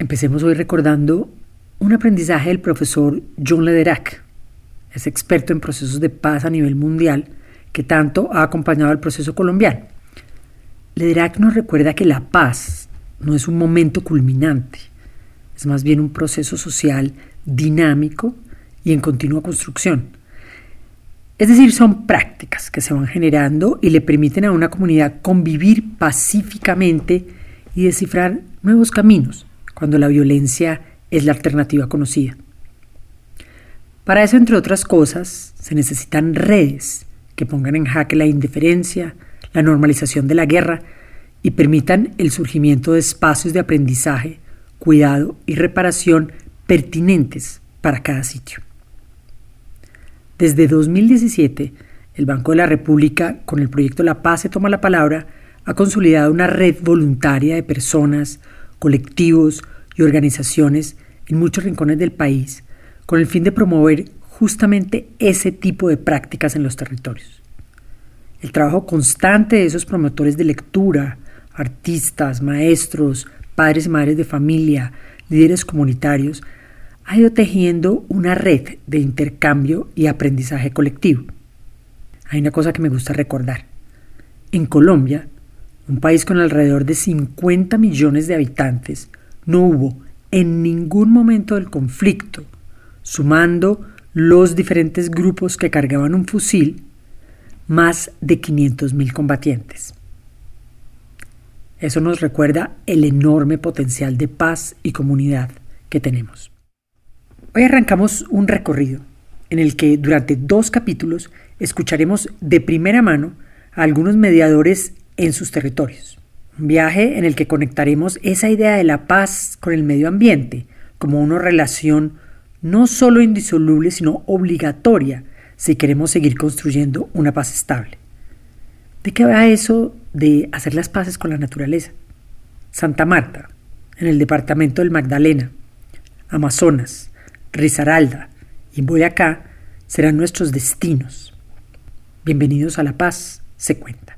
Empecemos hoy recordando un aprendizaje del profesor John Lederac, es experto en procesos de paz a nivel mundial que tanto ha acompañado al proceso colombiano. Lederac nos recuerda que la paz no es un momento culminante, es más bien un proceso social dinámico y en continua construcción. Es decir, son prácticas que se van generando y le permiten a una comunidad convivir pacíficamente y descifrar nuevos caminos cuando la violencia es la alternativa conocida. Para eso, entre otras cosas, se necesitan redes que pongan en jaque la indiferencia, la normalización de la guerra y permitan el surgimiento de espacios de aprendizaje, cuidado y reparación pertinentes para cada sitio. Desde 2017, el Banco de la República, con el proyecto La Paz se toma la palabra, ha consolidado una red voluntaria de personas, colectivos y organizaciones en muchos rincones del país con el fin de promover justamente ese tipo de prácticas en los territorios. El trabajo constante de esos promotores de lectura, artistas, maestros, padres y madres de familia, líderes comunitarios, ha ido tejiendo una red de intercambio y aprendizaje colectivo. Hay una cosa que me gusta recordar. En Colombia, un país con alrededor de 50 millones de habitantes, no hubo en ningún momento del conflicto, sumando los diferentes grupos que cargaban un fusil, más de 500.000 combatientes. Eso nos recuerda el enorme potencial de paz y comunidad que tenemos. Hoy arrancamos un recorrido en el que durante dos capítulos escucharemos de primera mano a algunos mediadores en sus territorios. Un viaje en el que conectaremos esa idea de la paz con el medio ambiente como una relación no solo indisoluble, sino obligatoria si queremos seguir construyendo una paz estable. ¿De qué va eso de hacer las paces con la naturaleza? Santa Marta, en el departamento del Magdalena, Amazonas, Risaralda y Boyacá serán nuestros destinos. Bienvenidos a La Paz, se cuenta.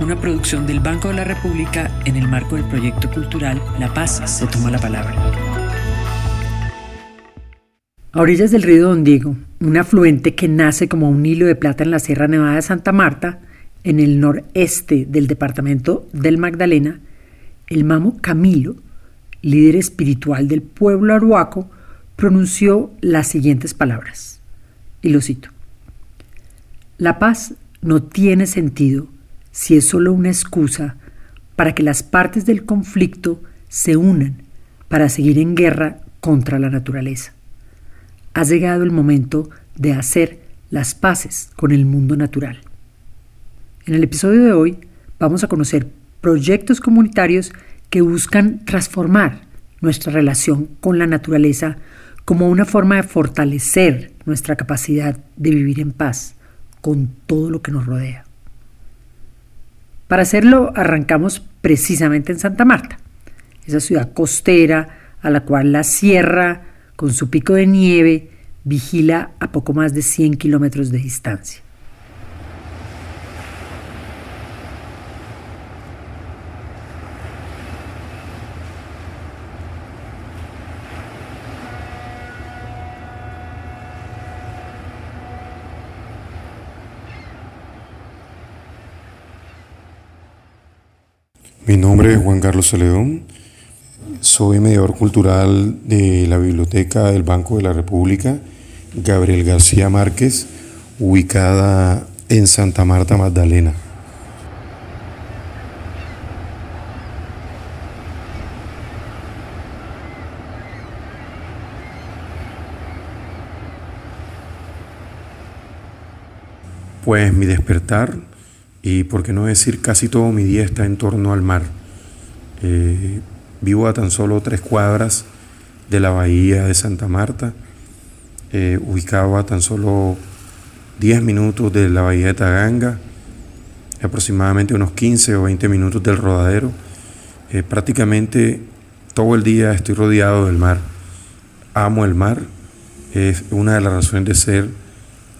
Una producción del Banco de la República en el marco del proyecto cultural La Paz se toma la palabra. A orillas del río Don Diego, un afluente que nace como un hilo de plata en la Sierra Nevada de Santa Marta, en el noreste del departamento del Magdalena, el mamo Camilo líder espiritual del pueblo aruaco, pronunció las siguientes palabras, y lo cito. La paz no tiene sentido si es solo una excusa para que las partes del conflicto se unan para seguir en guerra contra la naturaleza. Ha llegado el momento de hacer las paces con el mundo natural. En el episodio de hoy vamos a conocer proyectos comunitarios que buscan transformar nuestra relación con la naturaleza como una forma de fortalecer nuestra capacidad de vivir en paz con todo lo que nos rodea. Para hacerlo arrancamos precisamente en Santa Marta, esa ciudad costera a la cual la sierra, con su pico de nieve, vigila a poco más de 100 kilómetros de distancia. Mi nombre es Juan Carlos Celedón, soy mediador cultural de la Biblioteca del Banco de la República, Gabriel García Márquez, ubicada en Santa Marta, Magdalena. Pues mi despertar y por qué no decir casi todo mi día está en torno al mar. Eh, vivo a tan solo tres cuadras de la bahía de Santa Marta, eh, ubicado a tan solo 10 minutos de la bahía de Taganga, aproximadamente unos 15 o 20 minutos del rodadero. Eh, prácticamente todo el día estoy rodeado del mar. Amo el mar, es una de las razones de ser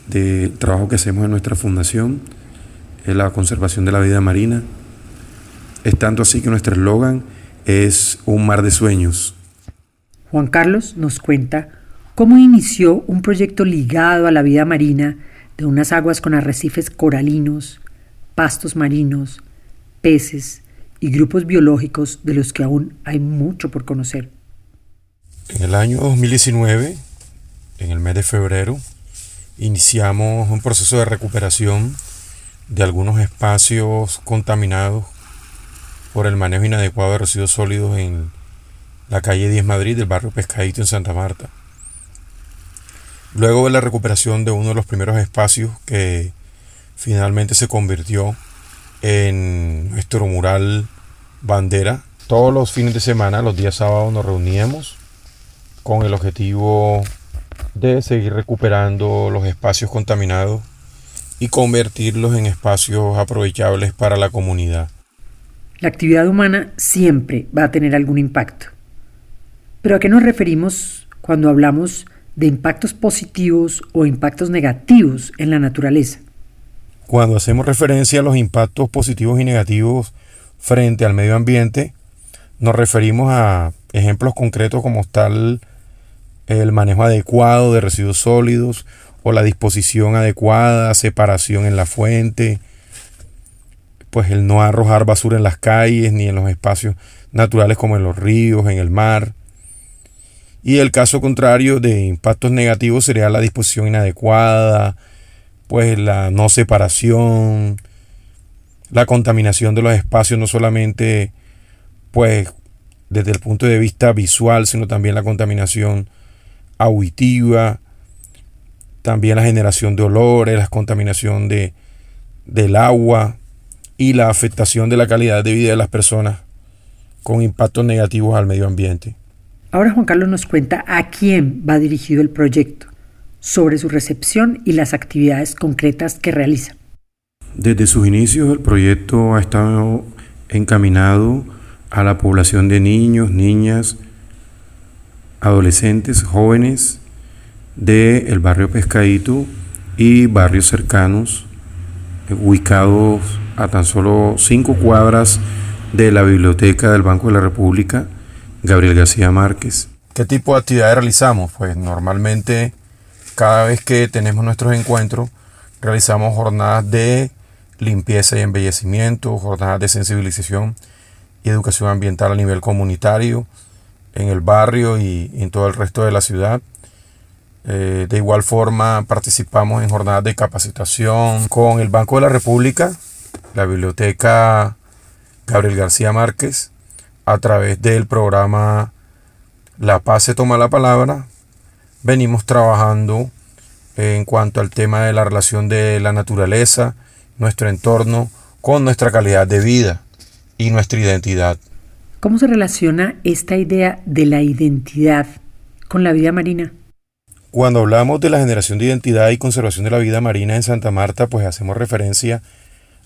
del trabajo que hacemos en nuestra fundación, es la conservación de la vida marina. Es tanto así que nuestro eslogan es un mar de sueños. Juan Carlos nos cuenta cómo inició un proyecto ligado a la vida marina de unas aguas con arrecifes coralinos, pastos marinos, peces y grupos biológicos de los que aún hay mucho por conocer. En el año 2019, en el mes de febrero, iniciamos un proceso de recuperación de algunos espacios contaminados por el manejo inadecuado de residuos sólidos en la calle 10 Madrid del barrio Pescadito en Santa Marta. Luego de la recuperación de uno de los primeros espacios que finalmente se convirtió en nuestro mural bandera, todos los fines de semana, los días sábados, nos reuníamos con el objetivo de seguir recuperando los espacios contaminados y convertirlos en espacios aprovechables para la comunidad. La actividad humana siempre va a tener algún impacto. Pero ¿a qué nos referimos cuando hablamos de impactos positivos o impactos negativos en la naturaleza? Cuando hacemos referencia a los impactos positivos y negativos frente al medio ambiente, nos referimos a ejemplos concretos como tal el manejo adecuado de residuos sólidos o la disposición adecuada, separación en la fuente, pues el no arrojar basura en las calles ni en los espacios naturales como en los ríos, en el mar. Y el caso contrario de impactos negativos sería la disposición inadecuada, pues la no separación, la contaminación de los espacios, no solamente pues desde el punto de vista visual, sino también la contaminación auditiva, también la generación de olores, la contaminación de, del agua y la afectación de la calidad de vida de las personas con impactos negativos al medio ambiente. Ahora Juan Carlos nos cuenta a quién va dirigido el proyecto, sobre su recepción y las actividades concretas que realiza. Desde sus inicios el proyecto ha estado encaminado a la población de niños, niñas, adolescentes, jóvenes del el barrio Pescadito y barrios cercanos, ubicados a tan solo cinco cuadras de la biblioteca del Banco de la República, Gabriel García Márquez. ¿Qué tipo de actividades realizamos? Pues normalmente cada vez que tenemos nuestros encuentros, realizamos jornadas de limpieza y embellecimiento, jornadas de sensibilización y educación ambiental a nivel comunitario, en el barrio y en todo el resto de la ciudad. Eh, de igual forma participamos en jornadas de capacitación con el Banco de la República, la Biblioteca Gabriel García Márquez, a través del programa La Paz se toma la palabra. Venimos trabajando en cuanto al tema de la relación de la naturaleza, nuestro entorno, con nuestra calidad de vida y nuestra identidad. ¿Cómo se relaciona esta idea de la identidad con la vida marina? Cuando hablamos de la generación de identidad y conservación de la vida marina en Santa Marta, pues hacemos referencia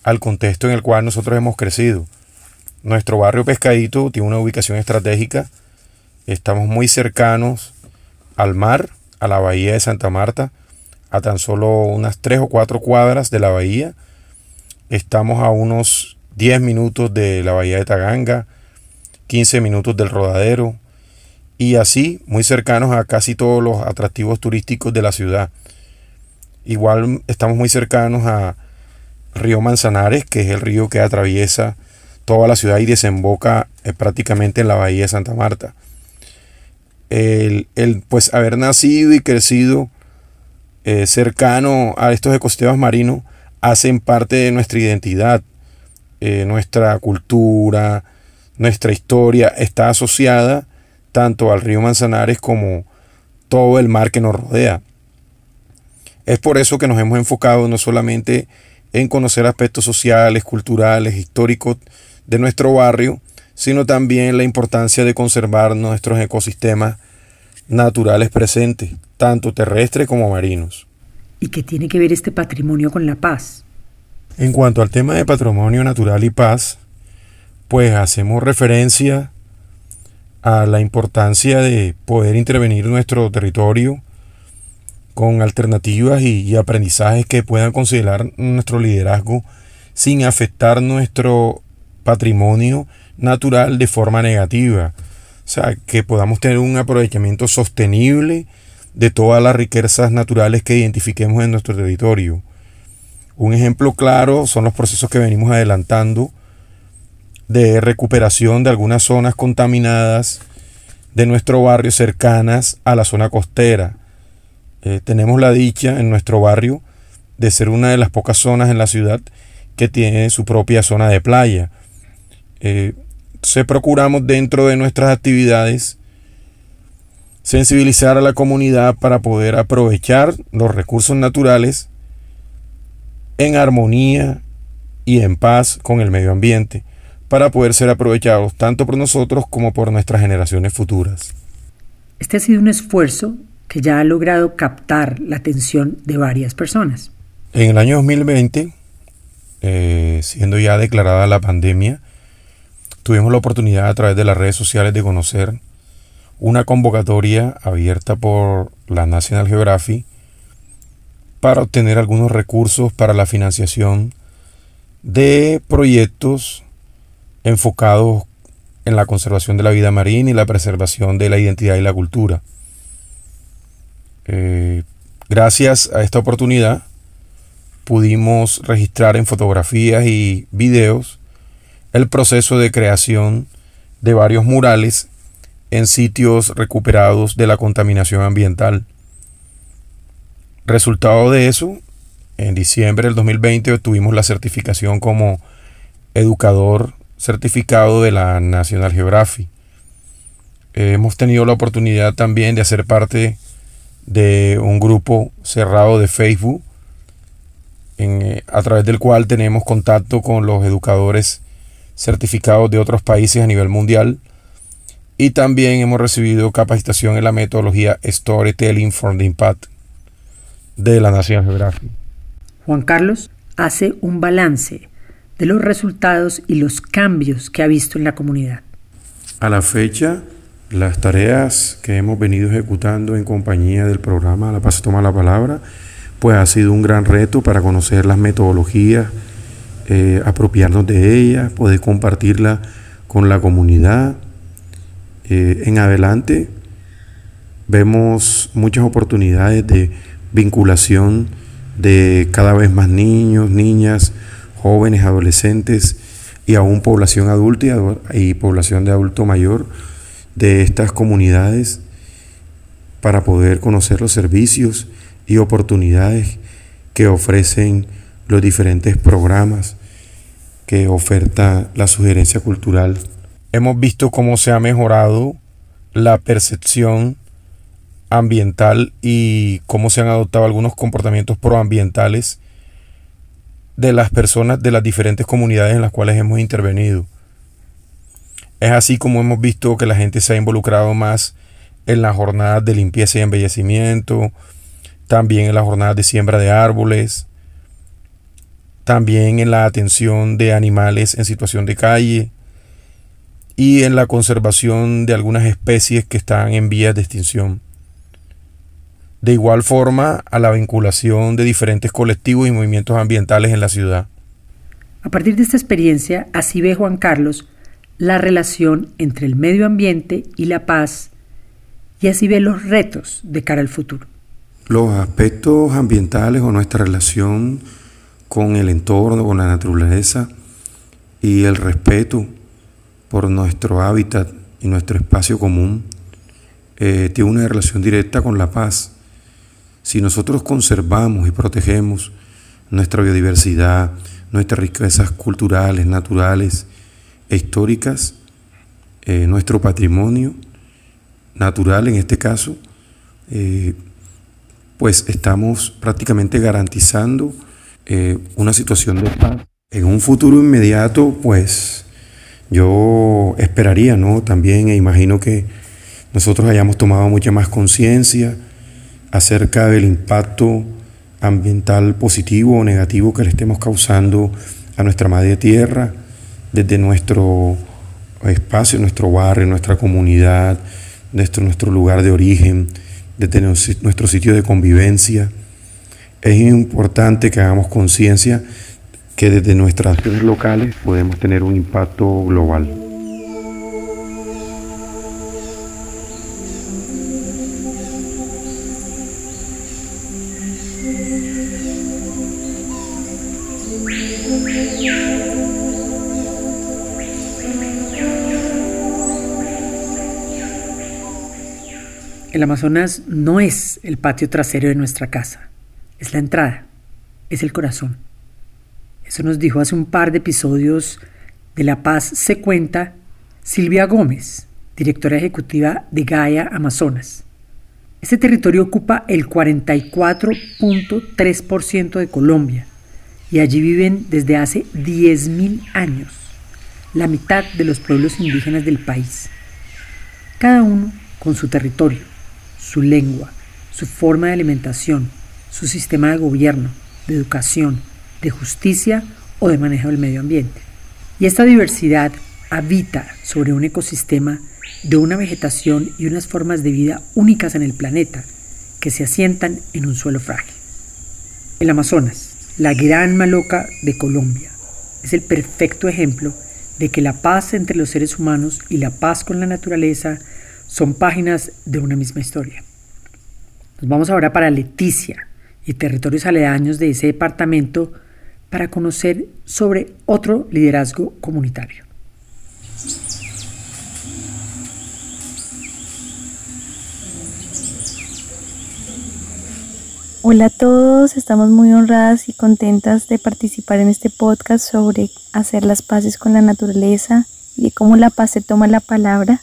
al contexto en el cual nosotros hemos crecido. Nuestro barrio Pescadito tiene una ubicación estratégica. Estamos muy cercanos al mar, a la bahía de Santa Marta, a tan solo unas tres o cuatro cuadras de la bahía. Estamos a unos 10 minutos de la bahía de Taganga, 15 minutos del rodadero y así muy cercanos a casi todos los atractivos turísticos de la ciudad. Igual estamos muy cercanos a Río Manzanares, que es el río que atraviesa toda la ciudad y desemboca eh, prácticamente en la bahía de Santa Marta. El, pues haber nacido y crecido eh, cercano a estos ecosistemas marinos hacen parte de nuestra identidad, eh, nuestra cultura, nuestra historia está asociada tanto al río Manzanares como todo el mar que nos rodea. Es por eso que nos hemos enfocado no solamente en conocer aspectos sociales, culturales, históricos de nuestro barrio, sino también la importancia de conservar nuestros ecosistemas naturales presentes, tanto terrestres como marinos. ¿Y qué tiene que ver este patrimonio con la paz? En cuanto al tema de patrimonio natural y paz, pues hacemos referencia a la importancia de poder intervenir en nuestro territorio con alternativas y, y, aprendizajes que puedan considerar nuestro liderazgo sin afectar nuestro patrimonio natural de forma negativa. O sea, que podamos tener un aprovechamiento sostenible de todas las riquezas naturales que identifiquemos en nuestro territorio. Un ejemplo claro son los procesos que venimos adelantando de recuperación de algunas zonas contaminadas de nuestro barrio cercanas a la zona costera. Eh, tenemos la dicha en nuestro barrio de ser una de las pocas zonas en la ciudad que tiene su propia zona de playa. Eh, se procuramos dentro de nuestras actividades sensibilizar a la comunidad para poder aprovechar los recursos naturales en armonía y en paz con el medio ambiente para poder ser aprovechados tanto por nosotros como por nuestras generaciones futuras. Este ha sido un esfuerzo que ya ha logrado captar la atención de varias personas. En el año 2020, eh, siendo ya declarada la pandemia, tuvimos la oportunidad a través de las redes sociales de conocer una convocatoria abierta por la National Geographic para obtener algunos recursos para la financiación de proyectos enfocados en la conservación de la vida marina y la preservación de la identidad y la cultura. Eh, gracias a esta oportunidad pudimos registrar en fotografías y videos el proceso de creación de varios murales en sitios recuperados de la contaminación ambiental. Resultado de eso, en diciembre del 2020 obtuvimos la certificación como educador certificado de la National Geographic. hemos tenido la oportunidad también de hacer parte de un grupo cerrado de Facebook, eh, a través del cual tenemos contacto con los educadores certificados de otros países a nivel mundial y también hemos recibido capacitación en la metodología Storytelling for the Impact de la Nación Geográfica. Juan Carlos hace un balance de los resultados y los cambios que ha visto en la comunidad. A la fecha, las tareas que hemos venido ejecutando en compañía del programa La Paz Toma la Palabra, pues ha sido un gran reto para conocer las metodologías, eh, apropiarnos de ellas, poder compartirla con la comunidad eh, en adelante vemos muchas oportunidades de vinculación de cada vez más niños, niñas, jóvenes, adolescentes y aún población adulta y, población de adulto mayor de estas comunidades para poder conocer los servicios y oportunidades que ofrecen los diferentes programas que oferta la sugerencia cultural. Hemos visto cómo se ha mejorado la percepción ambiental y cómo se han adoptado algunos comportamientos proambientales de las personas de las diferentes comunidades en las cuales hemos intervenido. Es así como hemos visto que la gente se ha involucrado más en las jornadas de limpieza y embellecimiento, también en las jornadas de siembra de árboles, también en la atención de animales en situación de calle, y en la conservación de algunas especies que están en vías de extinción. De igual forma a la vinculación de diferentes colectivos y movimientos ambientales en la ciudad. A partir de esta experiencia, así ve Juan Carlos la relación entre el medio ambiente y la paz y así ve los retos de cara al futuro. Los aspectos ambientales o nuestra relación con el entorno, con la naturaleza y el respeto por nuestro hábitat y nuestro espacio común, eh, tiene una relación directa con la paz. Si nosotros conservamos y protegemos nuestra biodiversidad, nuestras riquezas culturales, naturales e históricas, eh, nuestro patrimonio natural en este caso, eh, pues estamos prácticamente garantizando una situación de paz. En un futuro inmediato, pues Yo esperaría, ¿no? También e imagino que nosotros hayamos tomado mucha más conciencia acerca del impacto ambiental positivo o negativo que le estemos causando a nuestra madre tierra desde nuestro espacio, nuestro barrio, nuestra comunidad, desde nuestro lugar de origen, desde nuestro sitio de convivencia. Es importante que hagamos conciencia que desde nuestras acciones locales podemos tener un impacto global. El Amazonas no es el patio trasero de nuestra casa, es la entrada, es el corazón. Eso nos dijo hace un par de episodios de La Paz se cuenta Silvia Gómez, directora ejecutiva de Gaia Amazonas. Este territorio ocupa el 44.3% de Colombia y allí viven desde hace 10.000 años la mitad de los pueblos indígenas del país, cada uno con su territorio su lengua, su forma de alimentación, su sistema de gobierno, de educación, de justicia o de manejo del medio ambiente. Y esta diversidad habita sobre un ecosistema de una vegetación y unas formas de vida únicas en el planeta que se asientan en un suelo frágil. El Amazonas, la gran maloca de Colombia, es el perfecto ejemplo de que la paz entre los seres humanos y la paz con la naturaleza son páginas de una misma historia. Nos vamos ahora para Leticia y territorios aledaños de ese departamento para conocer sobre otro liderazgo comunitario. Hola a todos, estamos muy honradas y contentas de participar en este podcast sobre hacer las paces con la naturaleza y de cómo la paz se toma la palabra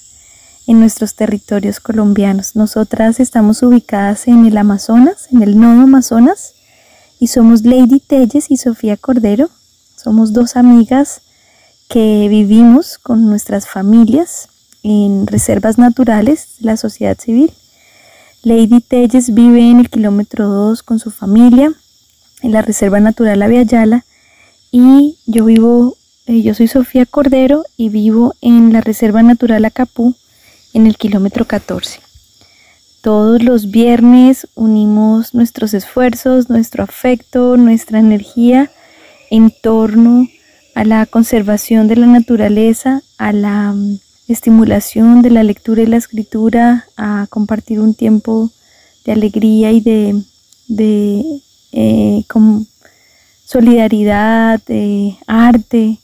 en nuestros territorios colombianos. Nosotras estamos ubicadas en el Amazonas, en el nodo Amazonas, y somos Lady Telles y Sofía Cordero. Somos dos amigas que vivimos con nuestras familias en reservas naturales de la sociedad civil. Lady Telles vive en el kilómetro 2 con su familia en la Reserva Natural Aviala y yo vivo, eh, yo soy Sofía Cordero y vivo en la Reserva Natural Acapú en el kilómetro 14. Todos los viernes unimos nuestros esfuerzos, nuestro afecto, nuestra energía en torno a la conservación de la naturaleza, a la mm, estimulación de la lectura y la escritura, a compartir un tiempo de alegría y de, eh, solidaridad, de arte,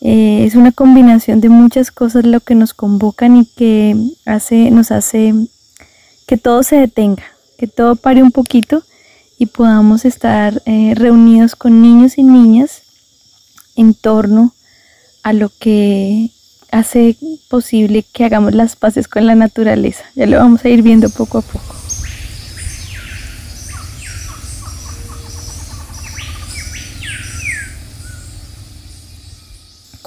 eh, es una combinación de muchas cosas lo que nos convocan y que hace, nos hace que todo se detenga, que todo pare un poquito y podamos estar eh, reunidos con niños y niñas en torno a lo que hace posible que hagamos las paces con la naturaleza. Ya lo vamos a ir viendo poco a poco.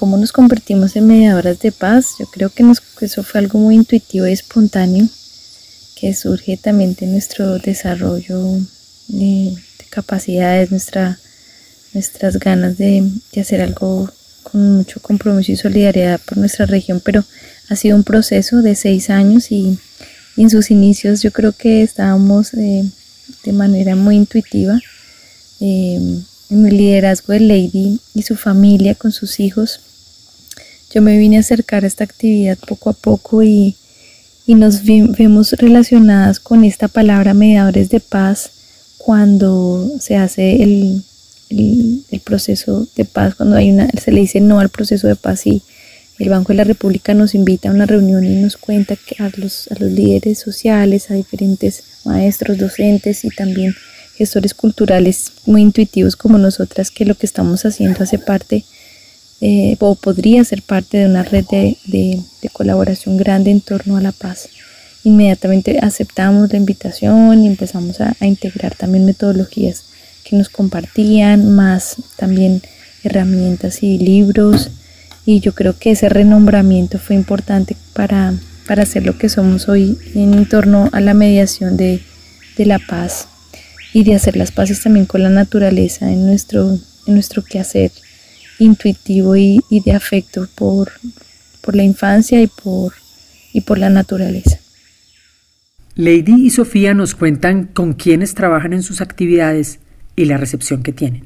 Cómo nos convertimos en mediadoras de paz, yo creo que, eso fue algo muy intuitivo y espontáneo que surge también de nuestro desarrollo de, capacidades, nuestra, nuestras ganas de, hacer algo con mucho compromiso y solidaridad por nuestra región, pero ha sido un proceso de seis años y, en sus inicios yo creo que estábamos eh, de manera muy intuitiva eh, en el liderazgo de Lady y su familia con sus hijos yo me vine a acercar a esta actividad poco a poco y, nos vemos relacionadas con esta palabra mediadores de paz cuando se hace el, proceso de paz, cuando hay una, se le dice no al proceso de paz y el Banco de la República nos invita a una reunión y nos cuenta que a los, a los líderes sociales, a diferentes maestros, docentes y también gestores culturales muy intuitivos como nosotras, que lo que estamos haciendo hace parte eh, o podría ser parte de una red de, colaboración grande en torno a la paz. Inmediatamente aceptamos la invitación y empezamos a, integrar también metodologías que nos compartían, más también herramientas y libros y yo creo que ese renombramiento fue importante para, para hacer lo que somos hoy en torno a la mediación de, de la paz y de hacer las paces también con la naturaleza en nuestro, en nuestro quehacer intuitivo y, y de afecto por, por la infancia y por, y por la naturaleza. Lady y Sofía nos cuentan con quiénes trabajan en sus actividades y la recepción que tienen.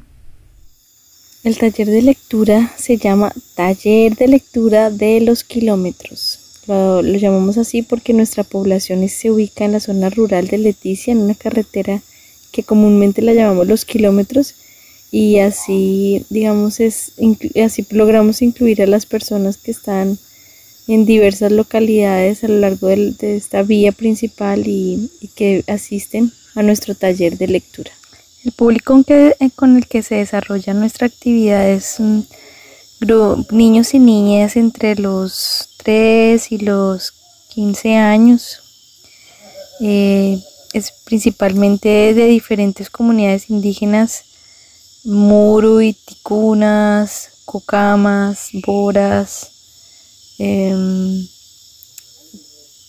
El taller de lectura se llama Taller de Lectura de los Kilómetros. Lo, lo, llamamos así porque nuestra población se ubica en la zona rural de Leticia, en una carretera que comúnmente la llamamos los kilómetros, y así, digamos, es, así logramos incluir a las personas que están en diversas localidades a lo largo de, esta vía principal y, que asisten a nuestro taller de lectura. El público que, eh, con el que se desarrolla nuestra actividad es niños y niñas entre los 3 y los 15 años. Eh, es principalmente de diferentes comunidades indígenas Muru Ticunas, Cocamas, Boras, eh,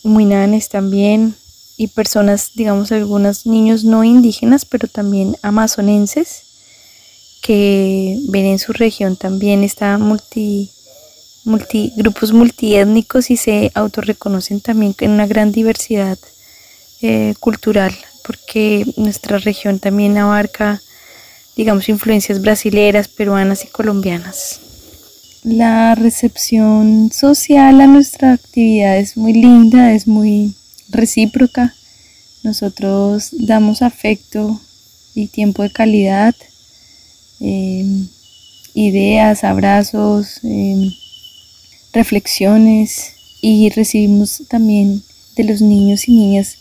Muinanes también, y personas, digamos, algunos niños no indígenas, pero también amazonenses, que ven en su región también está multi, multi, grupos multiétnicos y se autorreconocen también en una gran diversidad eh, cultural, porque nuestra región también abarca digamos, influencias brasileras, peruanas y colombianas. La recepción social a nuestra actividad es muy linda, es muy recíproca. Nosotros damos afecto y tiempo de calidad, em, ideas, abrazos, em, reflexiones y recibimos también de los niños y niñas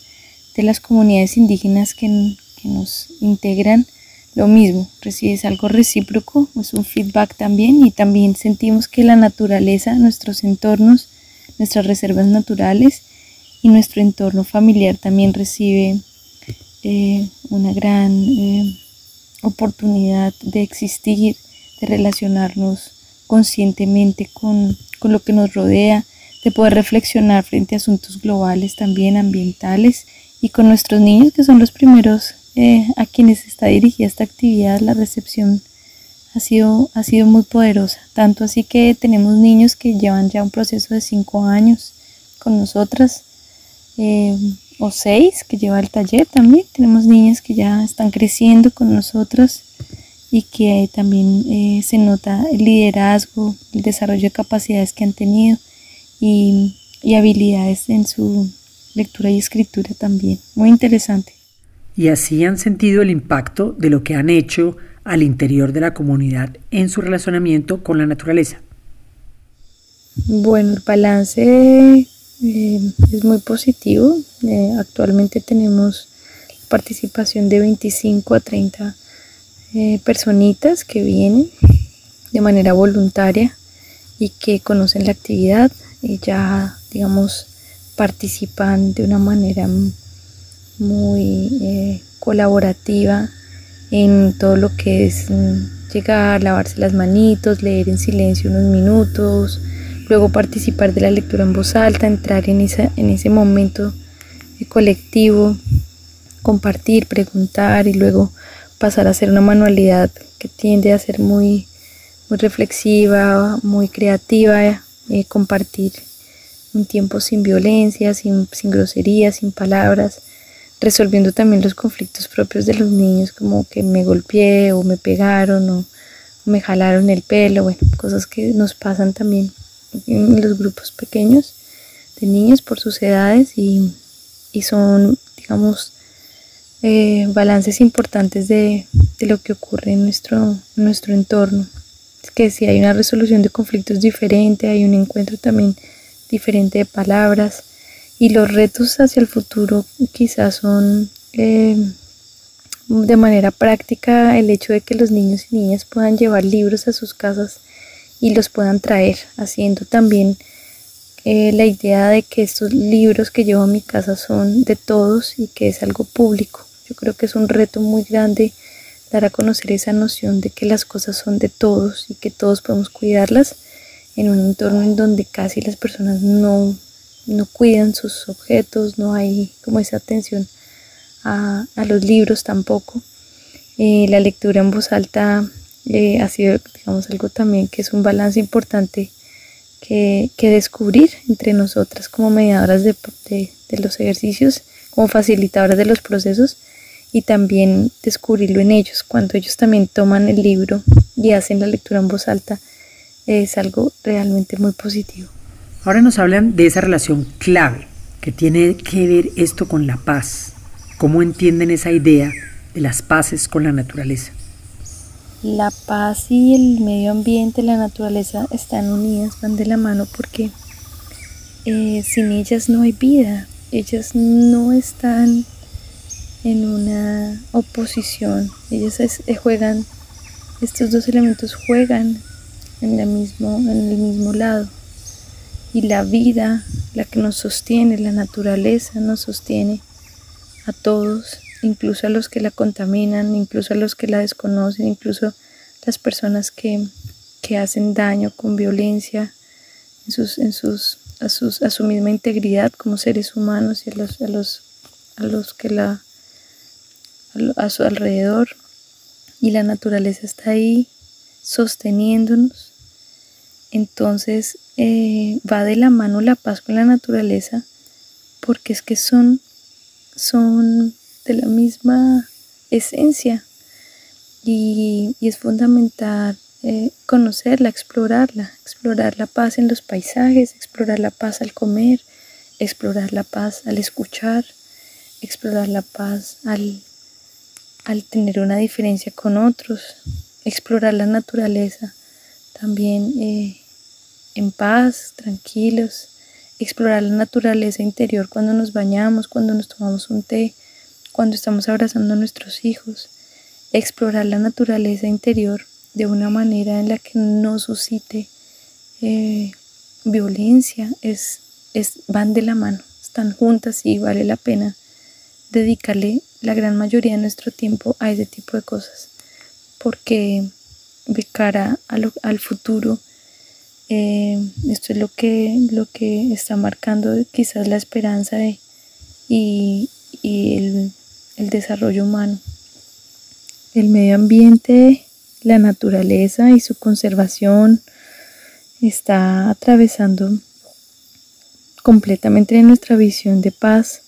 de las comunidades indígenas que, que nos integran lo mismo, recibes algo recíproco, es un feedback también y también sentimos que la naturaleza, nuestros entornos, nuestras reservas naturales y nuestro entorno familiar también recibe eh, una gran eh, oportunidad de existir, de relacionarnos conscientemente con, con lo que nos rodea, de poder reflexionar frente a asuntos globales también ambientales y con nuestros niños que son los primeros eh, a quienes está dirigida esta actividad, la recepción ha sido, ha sido muy poderosa. Tanto así que tenemos niños que llevan ya un proceso de cinco años con nosotras, eh, o seis que lleva el taller también. Tenemos niñas que ya están creciendo con nosotras y que también eh, se nota el liderazgo, el desarrollo de capacidades que han tenido y, y habilidades en su lectura y escritura también. Muy interesante y así han sentido el impacto de lo que han hecho al interior de la comunidad en su relacionamiento con la naturaleza. Bueno, el balance eh, es muy positivo. Eh, actualmente tenemos participación de 25 a 30 eh, personitas que vienen de manera voluntaria y que conocen la actividad y ya, digamos, participan de una manera muy eh, colaborativa en todo lo que es mm, llegar, lavarse las manitos, leer en silencio unos minutos, luego participar de la lectura en voz alta, entrar en, esa, en ese momento colectivo, compartir, preguntar y luego pasar a hacer una manualidad que tiende a ser muy, muy reflexiva, muy creativa, eh, compartir un tiempo sin violencia, sin, sin groserías, sin palabras resolviendo también los conflictos propios de los niños, como que me golpeé o me pegaron o, me jalaron el pelo, bueno, cosas que nos pasan también en los grupos pequeños de niños por sus edades y, son, digamos, eh, balances importantes de, lo que ocurre en nuestro, nuestro entorno. Es que si hay una resolución de conflictos diferente, hay un encuentro también diferente de palabras, y los retos hacia el futuro quizás son eh, de manera práctica el hecho de que los niños y niñas puedan llevar libros a sus casas y los puedan traer, haciendo también eh, la idea de que estos libros que llevo a mi casa son de todos y que es algo público. Yo creo que es un reto muy grande dar a conocer esa noción de que las cosas son de todos y que todos podemos cuidarlas en un entorno en donde casi las personas no, no cuidan sus objetos, no hay como esa atención a, los libros tampoco. Eh, la lectura en voz alta eh, ha sido, digamos, algo también que es un balance importante que, descubrir entre nosotras como mediadoras de, de, los ejercicios, como facilitadoras de los procesos y también descubrirlo en ellos, cuando ellos también toman el libro y hacen la lectura en voz alta, es algo realmente muy positivo. Ahora nos hablan de esa relación clave que tiene que ver esto con la paz. ¿Cómo entienden esa idea de las paces con la naturaleza? La paz y el medio ambiente, la naturaleza están unidas, van de la mano porque eh, sin ellas no hay vida, ellas no están en una oposición, ellas eh, juegan, estos dos elementos juegan en, la mismo, en el mismo lado y la vida, la que nos sostiene, la naturaleza nos sostiene a todos incluso a los que la contaminan, incluso a los que la desconocen, incluso las personas que, hacen daño con violencia en sus, en sus, a, sus, a su misma integridad como seres humanos y a los, a los, a los que la a su alrededor. Y la naturaleza está ahí sosteniéndonos. Entonces eh, va de la mano la paz con la naturaleza porque es que son son de la misma esencia. Y, es fundamental eh, conocerla, explorarla, explorar la paz en los paisajes, explorar la paz al comer, explorar la paz al escuchar, explorar la paz al, al tener una diferencia con otros, explorar la naturaleza también eh, en paz, tranquilos, explorar la naturaleza interior cuando nos bañamos, cuando nos tomamos un té, cuando estamos abrazando a nuestros hijos, explorar la naturaleza interior de una manera en la que no suscite eh, violencia, es, es, van de la mano, están juntas y vale la pena dedicarle la gran mayoría de nuestro tiempo a ese tipo de cosas, porque de cara al futuro, eh, esto es lo que, lo que está marcando quizás la esperanza y, y el, el desarrollo humano. El medio ambiente, la naturaleza y su conservación está atravesando completamente nuestra visión de paz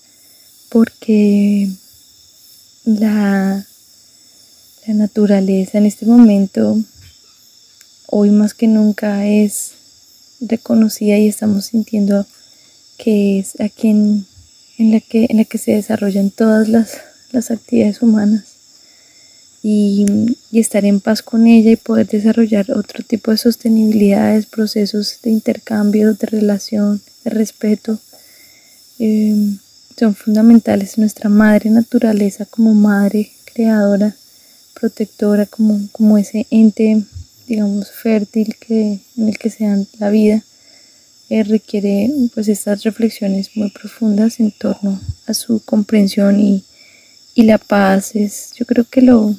porque la, la naturaleza en este momento, hoy más que nunca, es reconocida y estamos sintiendo que es a quien en la que, en la que se desarrollan todas las, actividades humanas y, estar en paz con ella y poder desarrollar otro tipo de sostenibilidades, procesos de intercambio, de relación, de respeto, em, son fundamentales. Nuestra madre naturaleza como madre creadora, protectora, como, como ese ente, digamos, fértil que, en el que se da la vida eh, requiere pues estas reflexiones muy profundas en torno a su comprensión y, la paz es yo creo que lo,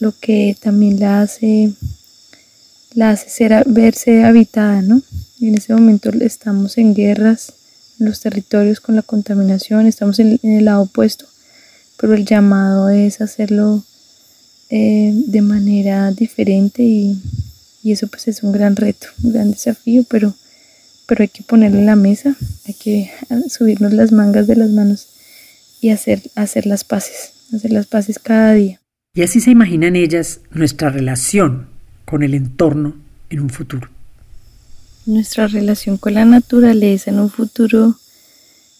lo que también la hace la hace ser, verse habitada, ¿no? en ese momento estamos en guerras en los territorios con la contaminación, estamos en, el lado opuesto, pero el llamado es hacerlo eh, de manera diferente y, y, eso pues es un gran reto, un gran desafío, pero pero hay que ponerle en la mesa, hay que subirnos las mangas de las manos y hacer, hacer las paces, hacer las paces cada día. Y así se imaginan ellas nuestra relación con el entorno en un futuro. Nuestra relación con la naturaleza en un futuro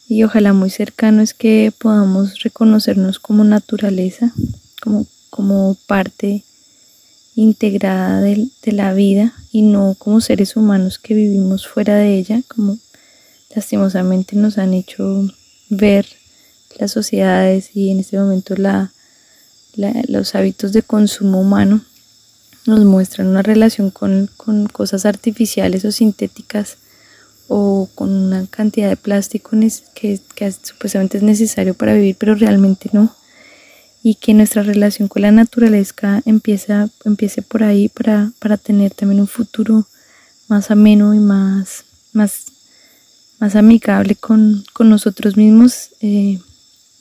y ojalá muy cercano es que podamos reconocernos como naturaleza, como, como parte integrada de, la vida y no como seres humanos que vivimos fuera de ella, como lastimosamente nos han hecho ver las sociedades y en este momento la, los hábitos de consumo humano nos muestran una relación con, cosas artificiales o sintéticas o con una cantidad de plástico que supuestamente es necesario para vivir, pero realmente no y que nuestra relación con la naturaleza empieza, empiece por ahí para, tener también un futuro más ameno y más, más, más amigable con, nosotros mismos. Eh,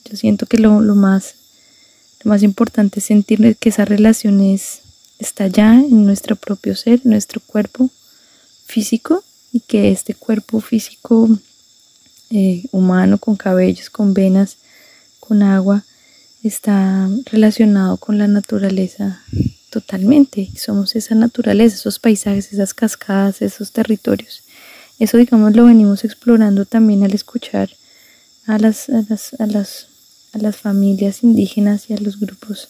yo siento que lo, más, lo más importante es sentir que esa relación está ya en nuestro propio ser, en nuestro cuerpo físico y que este cuerpo físico eh, humano con cabellos, con venas, con agua, está relacionado con la naturaleza totalmente. Somos esa naturaleza, esos paisajes, esas cascadas, esos territorios. Eso, digamos, lo venimos explorando también al escuchar a las, a las, a las, a las familias indígenas y a los grupos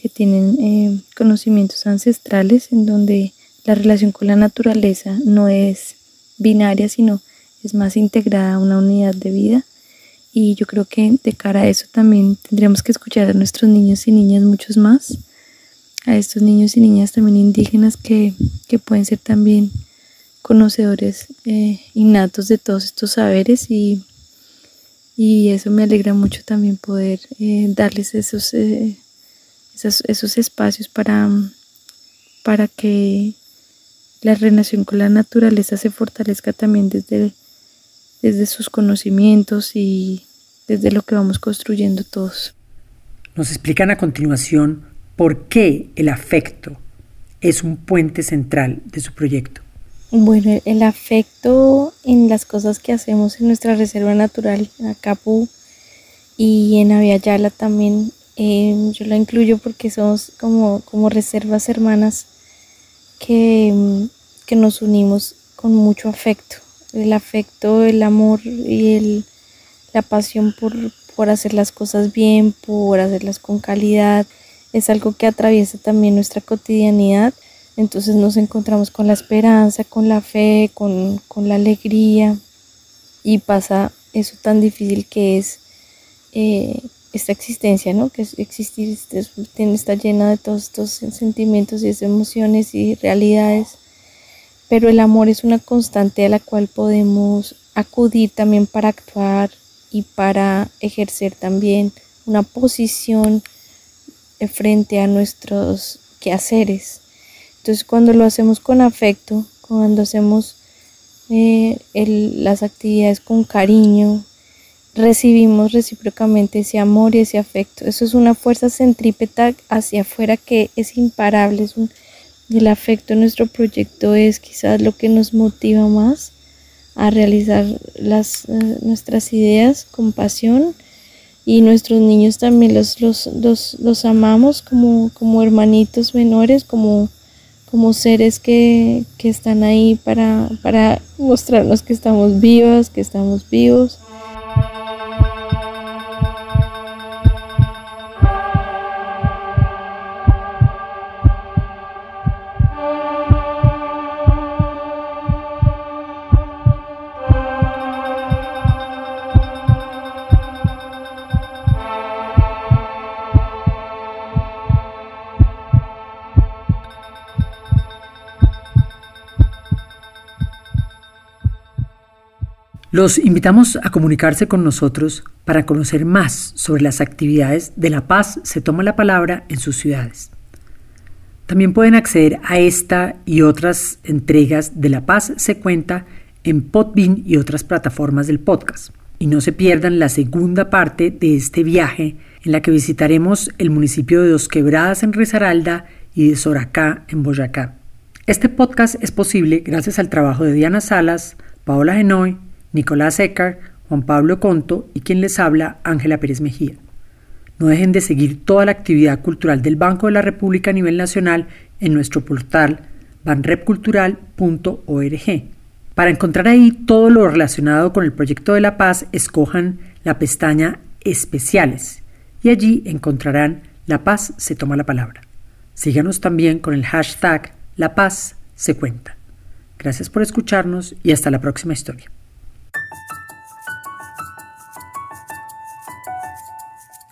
que tienen eh, conocimientos ancestrales en donde la relación con la naturaleza no es binaria, sino es más integrada a una unidad de vida. Y yo creo que de cara a eso también tendríamos que escuchar a nuestros niños y niñas muchos más, a estos niños y niñas también indígenas que, pueden ser también conocedores eh, innatos de todos estos saberes y, y, eso me alegra mucho también poder eh, darles esos, eh, esos, espacios para, para que la relación con la naturaleza se fortalezca también desde, desde sus conocimientos y desde lo que vamos construyendo todos. Nos explican a continuación por qué el afecto es un puente central de su proyecto. Bueno, el afecto en las cosas que hacemos en nuestra reserva natural, en Acapu y en Aviala también, eh, yo lo incluyo porque somos como, como reservas hermanas que, que nos unimos con mucho afecto. El afecto, el amor y el, la pasión por, por hacer las cosas bien, por hacerlas con calidad, es algo que atraviesa también nuestra cotidianidad. Entonces nos encontramos con la esperanza, con la fe, con, con la alegría y pasa eso tan difícil que es eh, esta existencia, ¿no? Que existir, está llena de todos estos sentimientos y emociones y realidades, pero el amor es una constante a la cual podemos acudir también para actuar y para ejercer también una posición frente a nuestros quehaceres. Entonces cuando lo hacemos con afecto, cuando hacemos eh, las actividades con cariño, recibimos recíprocamente ese amor y ese afecto. Eso es una fuerza centrípeta hacia afuera que es imparable. El afecto en nuestro proyecto es quizás lo que nos motiva más a realizar las, eh, nuestras ideas con pasión y nuestros niños también los, los, los, amamos como, como hermanitos menores, como, como seres que, que están ahí para, para mostrarnos que estamos vivas, que estamos vivos. Los invitamos a comunicarse con nosotros para conocer más sobre las actividades de La Paz se toma la palabra en sus ciudades. También pueden acceder a esta y otras entregas de La Paz se cuenta en Podbean y otras plataformas del podcast. Y no se pierdan la segunda parte de este viaje en la que visitaremos el municipio de Dos Quebradas en Risaralda y de Soracá en Boyacá. Este podcast es posible gracias al trabajo de Diana Salas, Paola Genoy, Nicolás Ecar, Juan Pablo Conto y quien les habla, Ángela Pérez Mejía. No dejen de seguir toda la actividad cultural del Banco de la República a nivel nacional en nuestro portal banrepcultural.org. Para encontrar ahí todo lo relacionado con el proyecto de la paz, escojan la pestaña Especiales y allí encontrarán La paz se toma la palabra. Síganos también con el hashtag La paz se cuenta. Gracias por escucharnos y hasta la próxima historia.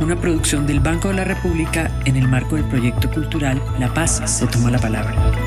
Una producción del Banco de la República en el marco del proyecto cultural La Paz se toma la palabra.